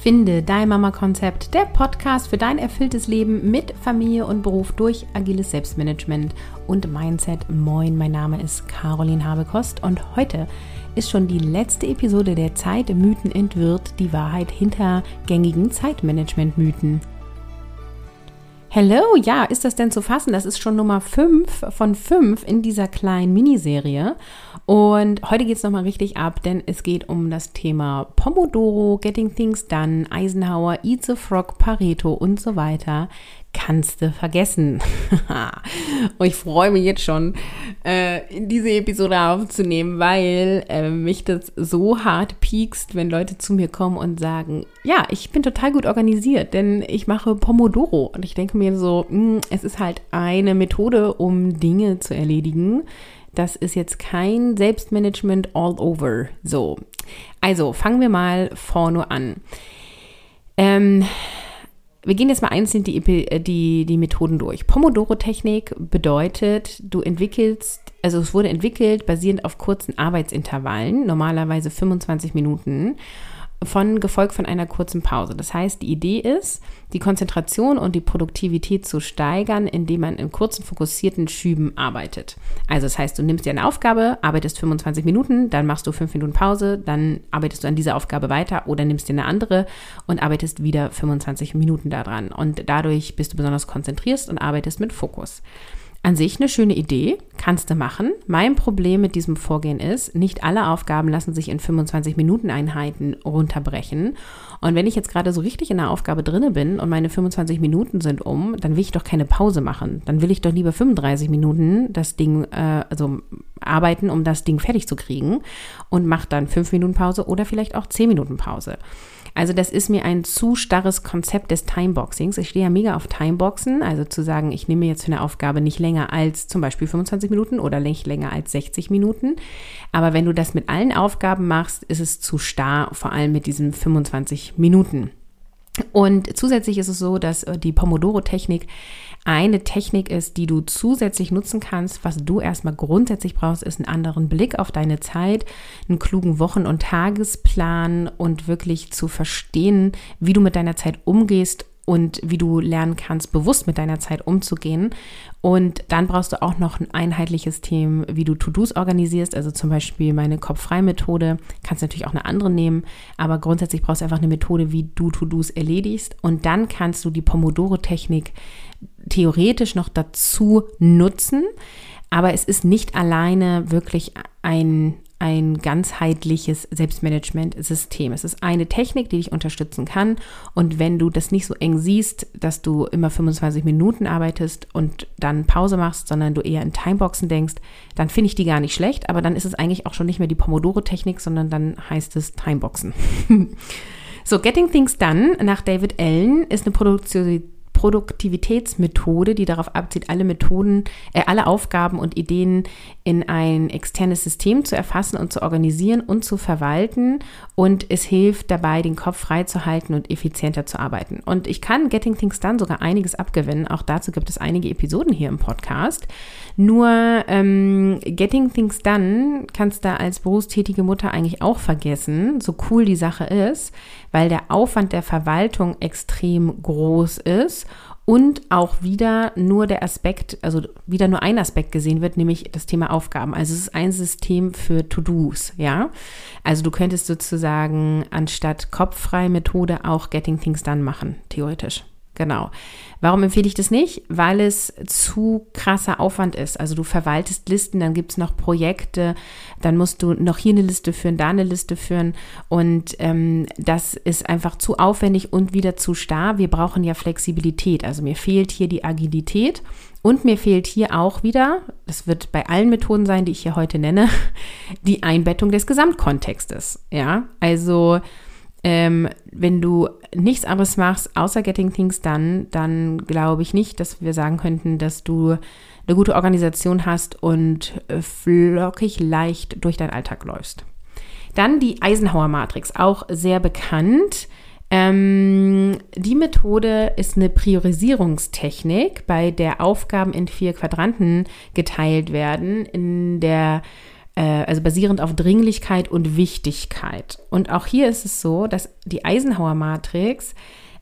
Finde dein Mama-Konzept, der Podcast für dein erfülltes Leben mit Familie und Beruf durch agiles Selbstmanagement und Mindset. Moin, mein Name ist Caroline Habekost und heute ist schon die letzte Episode der Zeit Mythen entwirrt, die Wahrheit hinter gängigen Zeitmanagement-Mythen. Hello, ja, ist das denn zu fassen? Das ist schon Nummer 5 von 5 in dieser kleinen Miniserie. Und heute geht es nochmal richtig ab, denn es geht um das Thema Pomodoro, Getting Things Done, Eisenhower, Eat the Frog, Pareto und so weiter kannst du vergessen. und ich freue mich jetzt schon, äh, diese Episode aufzunehmen, weil äh, mich das so hart piekst, wenn Leute zu mir kommen und sagen, ja, ich bin total gut organisiert, denn ich mache Pomodoro. Und ich denke mir so, mh, hm, es ist halt eine Methode, um Dinge zu erledigen. Das ist jetzt kein Selbstmanagement all over. So, also fangen wir mal vorne an. Ähm, wir gehen jetzt mal einzeln die, äh, die, die Methoden durch. Pomodoro-Technik bedeutet, du entwickelst, also es wurde entwickelt basierend auf kurzen Arbeitsintervallen, normalerweise 25 Minuten von gefolgt von einer kurzen Pause. Das heißt, die Idee ist, die Konzentration und die Produktivität zu steigern, indem man in kurzen fokussierten Schüben arbeitet. Also das heißt, du nimmst dir eine Aufgabe, arbeitest 25 Minuten, dann machst du 5 Minuten Pause, dann arbeitest du an dieser Aufgabe weiter oder nimmst dir eine andere und arbeitest wieder 25 Minuten daran. Und dadurch bist du besonders konzentriert und arbeitest mit Fokus. An sich eine schöne Idee, kannst du machen. Mein Problem mit diesem Vorgehen ist, nicht alle Aufgaben lassen sich in 25 Minuten Einheiten runterbrechen. Und wenn ich jetzt gerade so richtig in der Aufgabe drinne bin und meine 25 Minuten sind um, dann will ich doch keine Pause machen. Dann will ich doch lieber 35 Minuten das Ding, äh, also arbeiten, um das Ding fertig zu kriegen und mach dann 5 Minuten Pause oder vielleicht auch 10 Minuten Pause. Also das ist mir ein zu starres Konzept des Timeboxings. Ich stehe ja mega auf Timeboxen, also zu sagen, ich nehme jetzt für eine Aufgabe nicht länger als zum Beispiel 25 Minuten oder nicht länger als 60 Minuten. Aber wenn du das mit allen Aufgaben machst, ist es zu starr, vor allem mit diesen 25 Minuten. Und zusätzlich ist es so, dass äh, die Pomodoro-Technik eine Technik ist, die du zusätzlich nutzen kannst. Was du erstmal grundsätzlich brauchst, ist einen anderen Blick auf deine Zeit, einen klugen Wochen- und Tagesplan und wirklich zu verstehen, wie du mit deiner Zeit umgehst und wie du lernen kannst, bewusst mit deiner Zeit umzugehen. Und dann brauchst du auch noch ein einheitliches Thema, wie du To-Dos organisierst, also zum Beispiel meine Kopf-Frei-Methode. Kannst natürlich auch eine andere nehmen, aber grundsätzlich brauchst du einfach eine Methode, wie du To-Dos erledigst. Und dann kannst du die Pomodoro-Technik theoretisch noch dazu nutzen, aber es ist nicht alleine wirklich ein, ein ganzheitliches Selbstmanagement-System. Es ist eine Technik, die dich unterstützen kann. Und wenn du das nicht so eng siehst, dass du immer 25 Minuten arbeitest und dann Pause machst, sondern du eher in Timeboxen denkst, dann finde ich die gar nicht schlecht. Aber dann ist es eigentlich auch schon nicht mehr die Pomodoro-Technik, sondern dann heißt es Timeboxen. so, Getting Things Done nach David Allen ist eine Produktion Produktivitätsmethode, die darauf abzielt, alle Methoden, äh, alle Aufgaben und Ideen in ein externes System zu erfassen und zu organisieren und zu verwalten. Und es hilft dabei, den Kopf frei zu halten und effizienter zu arbeiten. Und ich kann Getting Things Done sogar einiges abgewinnen. Auch dazu gibt es einige Episoden hier im Podcast. Nur ähm, Getting Things Done kannst du als berufstätige Mutter eigentlich auch vergessen, so cool die Sache ist, weil der Aufwand der Verwaltung extrem groß ist und auch wieder nur der Aspekt, also wieder nur ein Aspekt gesehen wird, nämlich das Thema Aufgaben. Also es ist ein System für To-Dos, ja. Also du könntest sozusagen anstatt kopffreie Methode auch Getting Things Done machen, theoretisch. Genau. Warum empfehle ich das nicht? Weil es zu krasser Aufwand ist. Also du verwaltest Listen, dann gibt es noch Projekte, dann musst du noch hier eine Liste führen, da eine Liste führen. Und ähm, das ist einfach zu aufwendig und wieder zu starr. Wir brauchen ja Flexibilität. Also mir fehlt hier die Agilität. Und mir fehlt hier auch wieder, das wird bei allen Methoden sein, die ich hier heute nenne, die Einbettung des Gesamtkontextes. Ja, also ähm, wenn du nichts anderes machst, außer Getting Things Done, dann glaube ich nicht, dass wir sagen könnten, dass du eine gute Organisation hast und äh, flockig leicht durch deinen Alltag läufst. Dann die Eisenhower Matrix, auch sehr bekannt. Ähm, die Methode ist eine Priorisierungstechnik, bei der Aufgaben in vier Quadranten geteilt werden. In der also basierend auf Dringlichkeit und Wichtigkeit. Und auch hier ist es so, dass die Eisenhower-Matrix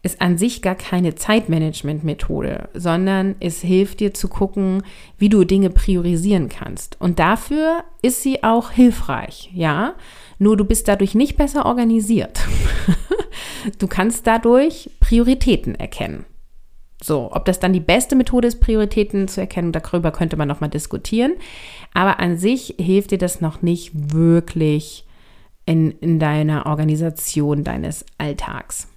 ist an sich gar keine Zeitmanagement-Methode, sondern es hilft dir zu gucken, wie du Dinge priorisieren kannst. Und dafür ist sie auch hilfreich, ja. Nur du bist dadurch nicht besser organisiert. du kannst dadurch Prioritäten erkennen. So, ob das dann die beste Methode ist, Prioritäten zu erkennen, darüber könnte man nochmal diskutieren. Aber an sich hilft dir das noch nicht wirklich in, in deiner Organisation deines Alltags.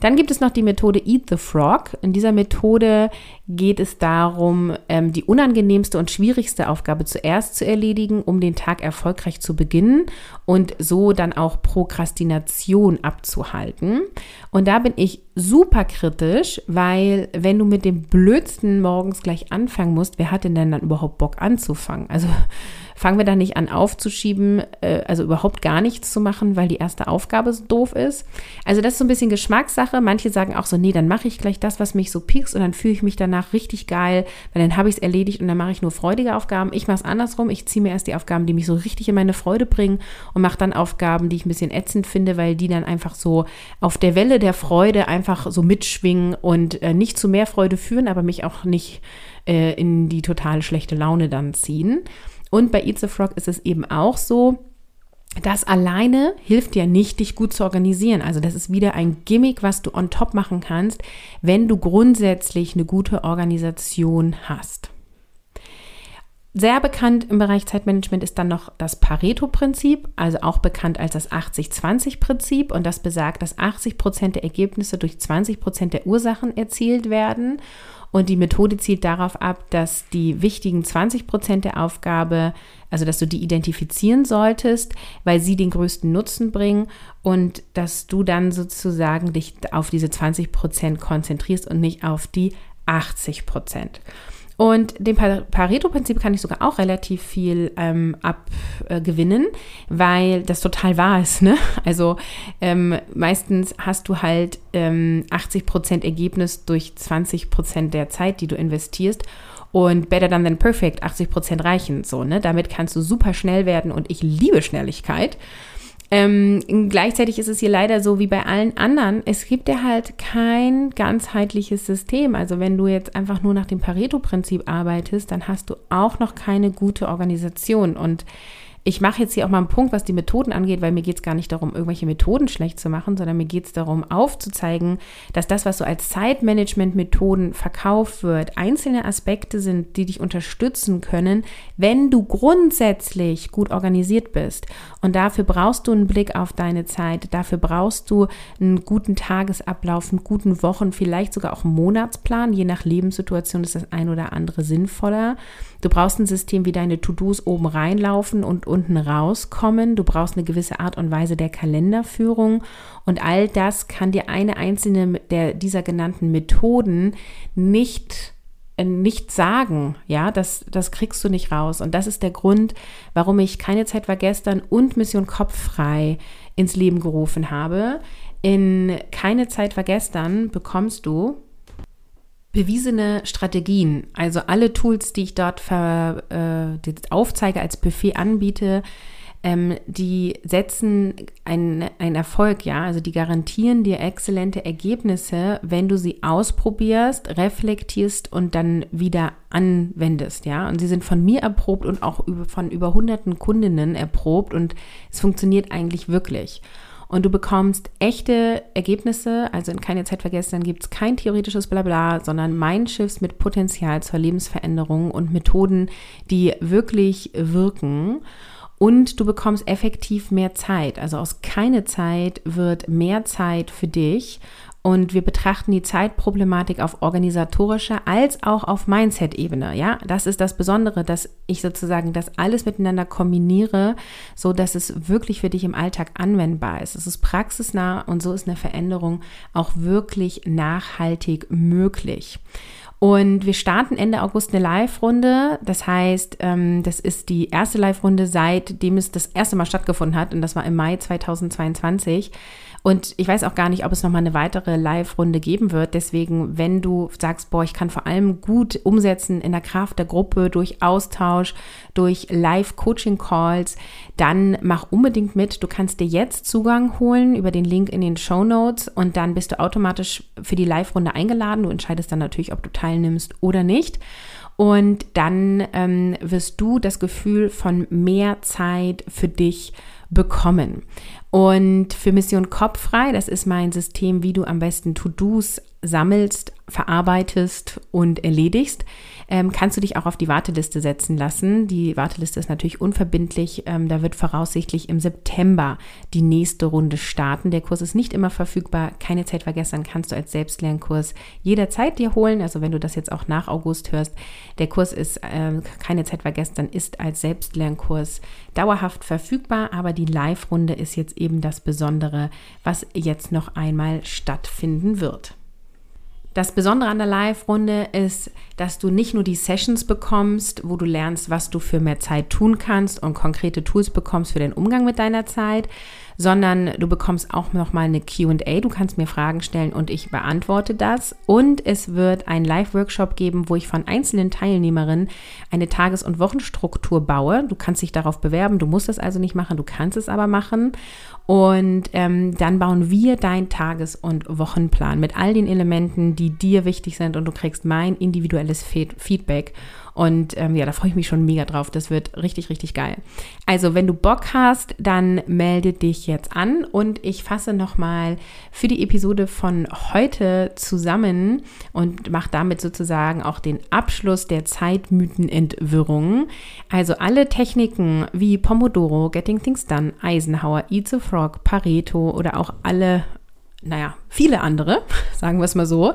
Dann gibt es noch die Methode Eat the Frog. In dieser Methode geht es darum, ähm, die unangenehmste und schwierigste Aufgabe zuerst zu erledigen, um den Tag erfolgreich zu beginnen und so dann auch Prokrastination abzuhalten. Und da bin ich super kritisch, weil wenn du mit dem Blödsten morgens gleich anfangen musst, wer hat denn dann überhaupt Bock anzufangen? Also fangen wir da nicht an aufzuschieben, äh, also überhaupt gar nichts zu machen, weil die erste Aufgabe so doof ist. Also das ist so ein bisschen Geschmackssache. Manche sagen auch so, nee, dann mache ich gleich das, was mich so piekst und dann fühle ich mich danach richtig geil, weil dann habe ich es erledigt und dann mache ich nur freudige Aufgaben. Ich mache es andersrum. Ich ziehe mir erst die Aufgaben, die mich so richtig in meine Freude bringen und mache dann Aufgaben, die ich ein bisschen ätzend finde, weil die dann einfach so auf der Welle der Freude einfach so mitschwingen und äh, nicht zu mehr Freude führen, aber mich auch nicht äh, in die total schlechte Laune dann ziehen. Und bei Eat the Frog ist es eben auch so, das alleine hilft dir nicht, dich gut zu organisieren. Also das ist wieder ein Gimmick, was du on top machen kannst, wenn du grundsätzlich eine gute Organisation hast. Sehr bekannt im Bereich Zeitmanagement ist dann noch das Pareto-Prinzip, also auch bekannt als das 80-20-Prinzip. Und das besagt, dass 80 Prozent der Ergebnisse durch 20 Prozent der Ursachen erzielt werden. Und die Methode zielt darauf ab, dass die wichtigen 20 Prozent der Aufgabe, also dass du die identifizieren solltest, weil sie den größten Nutzen bringen und dass du dann sozusagen dich auf diese 20 Prozent konzentrierst und nicht auf die 80 Prozent. Und dem Pareto-Prinzip kann ich sogar auch relativ viel ähm, abgewinnen, weil das total wahr ist. Ne? Also ähm, meistens hast du halt ähm, 80% Ergebnis durch 20% der Zeit, die du investierst. Und better than than perfect, 80% reichen so. Ne? Damit kannst du super schnell werden und ich liebe Schnelligkeit. Ähm, gleichzeitig ist es hier leider so wie bei allen anderen. Es gibt ja halt kein ganzheitliches System. Also wenn du jetzt einfach nur nach dem Pareto-Prinzip arbeitest, dann hast du auch noch keine gute Organisation. Und ich mache jetzt hier auch mal einen Punkt, was die Methoden angeht, weil mir geht es gar nicht darum, irgendwelche Methoden schlecht zu machen, sondern mir geht es darum, aufzuzeigen, dass das, was so als Zeitmanagement-Methoden verkauft wird, einzelne Aspekte sind, die dich unterstützen können, wenn du grundsätzlich gut organisiert bist. Und dafür brauchst du einen Blick auf deine Zeit, dafür brauchst du einen guten Tagesablauf, einen guten Wochen, vielleicht sogar auch einen Monatsplan. Je nach Lebenssituation ist das ein oder andere sinnvoller. Du brauchst ein System, wie deine To-Dos oben reinlaufen und unten rauskommen. Du brauchst eine gewisse Art und Weise der Kalenderführung. Und all das kann dir eine einzelne der dieser genannten Methoden nicht äh, nicht sagen, ja, das, das kriegst du nicht raus. Und das ist der Grund, warum ich keine Zeit war gestern und Mission Kopffrei ins Leben gerufen habe. In keine Zeit war gestern bekommst du bewiesene Strategien, also alle Tools, die ich dort ver, äh, aufzeige, als Buffet anbiete, ähm, die setzen einen Erfolg, ja, also die garantieren dir exzellente Ergebnisse, wenn du sie ausprobierst, reflektierst und dann wieder anwendest, ja. Und sie sind von mir erprobt und auch von über hunderten Kundinnen erprobt und es funktioniert eigentlich wirklich und du bekommst echte Ergebnisse, also in keine Zeit vergessen, dann gibt es kein theoretisches Blabla, sondern Mindshift mit Potenzial zur Lebensveränderung und Methoden, die wirklich wirken. Und du bekommst effektiv mehr Zeit. Also aus keine Zeit wird mehr Zeit für dich und wir betrachten die Zeitproblematik auf organisatorischer als auch auf Mindset-Ebene. Ja, das ist das Besondere, dass ich sozusagen das alles miteinander kombiniere, so dass es wirklich für dich im Alltag anwendbar ist. Es ist praxisnah und so ist eine Veränderung auch wirklich nachhaltig möglich. Und wir starten Ende August eine Live-Runde. Das heißt, ähm, das ist die erste Live-Runde, seitdem es das erste Mal stattgefunden hat. Und das war im Mai 2022. Und ich weiß auch gar nicht, ob es nochmal eine weitere Live-Runde geben wird. Deswegen, wenn du sagst, boah, ich kann vor allem gut umsetzen in der Kraft der Gruppe, durch Austausch, durch Live-Coaching-Calls, dann mach unbedingt mit. Du kannst dir jetzt Zugang holen über den Link in den Show Notes und dann bist du automatisch für die Live-Runde eingeladen. Du entscheidest dann natürlich, ob du teilnimmst oder nicht. Und dann ähm, wirst du das Gefühl von mehr Zeit für dich bekommen. Und für Mission Kopffrei, das ist mein System, wie du am besten To-Dos sammelst, verarbeitest und erledigst, ähm, kannst du dich auch auf die Warteliste setzen lassen. Die Warteliste ist natürlich unverbindlich. Ähm, da wird voraussichtlich im September die nächste Runde starten. Der Kurs ist nicht immer verfügbar. Keine Zeit vergessen, kannst du als Selbstlernkurs jederzeit dir holen. Also wenn du das jetzt auch nach August hörst, der Kurs ist äh, keine Zeit vergessen, ist als Selbstlernkurs dauerhaft verfügbar. Aber die Live-Runde ist jetzt eben das Besondere, was jetzt noch einmal stattfinden wird. Das Besondere an der Live-Runde ist, dass du nicht nur die Sessions bekommst, wo du lernst, was du für mehr Zeit tun kannst und konkrete Tools bekommst für den Umgang mit deiner Zeit, sondern du bekommst auch nochmal eine QA. Du kannst mir Fragen stellen und ich beantworte das. Und es wird einen Live-Workshop geben, wo ich von einzelnen Teilnehmerinnen eine Tages- und Wochenstruktur baue. Du kannst dich darauf bewerben, du musst es also nicht machen, du kannst es aber machen. Und ähm, dann bauen wir deinen Tages- und Wochenplan mit all den Elementen, die dir wichtig sind und du kriegst mein individuelles Feedback. Und ähm, ja, da freue ich mich schon mega drauf. Das wird richtig, richtig geil. Also, wenn du Bock hast, dann melde dich jetzt an und ich fasse nochmal für die Episode von heute zusammen und mache damit sozusagen auch den Abschluss der Zeitmythenentwirrung. Also alle Techniken wie Pomodoro, Getting Things Done, Eisenhower, Eat the Frog, Pareto oder auch alle, naja, viele andere, sagen wir es mal so,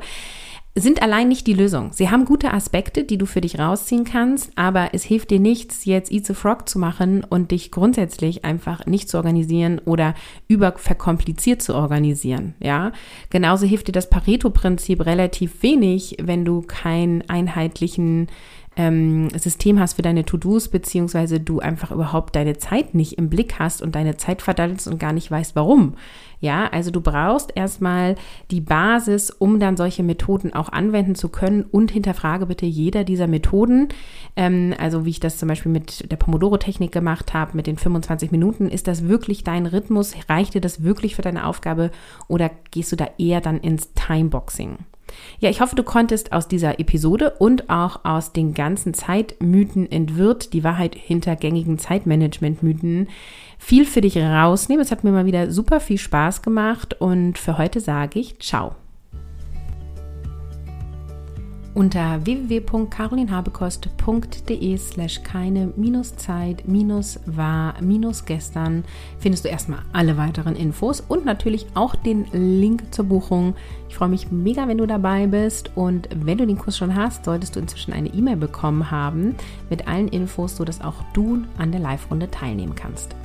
sind allein nicht die Lösung. Sie haben gute Aspekte, die du für dich rausziehen kannst, aber es hilft dir nichts, jetzt Eat the Frog zu machen und dich grundsätzlich einfach nicht zu organisieren oder überverkompliziert zu organisieren. Ja, genauso hilft dir das Pareto-Prinzip relativ wenig, wenn du keinen einheitlichen ähm, System hast für deine To-Dos, beziehungsweise du einfach überhaupt deine Zeit nicht im Blick hast und deine Zeit verdattelst und gar nicht weißt, warum. Ja, also du brauchst erstmal die Basis, um dann solche Methoden auch anwenden zu können und hinterfrage bitte jeder dieser Methoden. Ähm, also wie ich das zum Beispiel mit der Pomodoro-Technik gemacht habe, mit den 25 Minuten, ist das wirklich dein Rhythmus? Reicht dir das wirklich für deine Aufgabe oder gehst du da eher dann ins Timeboxing? Ja, ich hoffe, du konntest aus dieser Episode und auch aus den ganzen Zeitmythen entwirrt, die Wahrheit hinter gängigen Zeitmanagement-Mythen, viel für dich rausnehmen. Es hat mir mal wieder super viel Spaß gemacht und für heute sage ich Ciao. Unter www.carolinhabekost.de slash keine Zeit war gestern findest du erstmal alle weiteren Infos und natürlich auch den Link zur Buchung. Ich freue mich mega, wenn du dabei bist und wenn du den Kurs schon hast, solltest du inzwischen eine E-Mail bekommen haben mit allen Infos, sodass auch du an der Live-Runde teilnehmen kannst.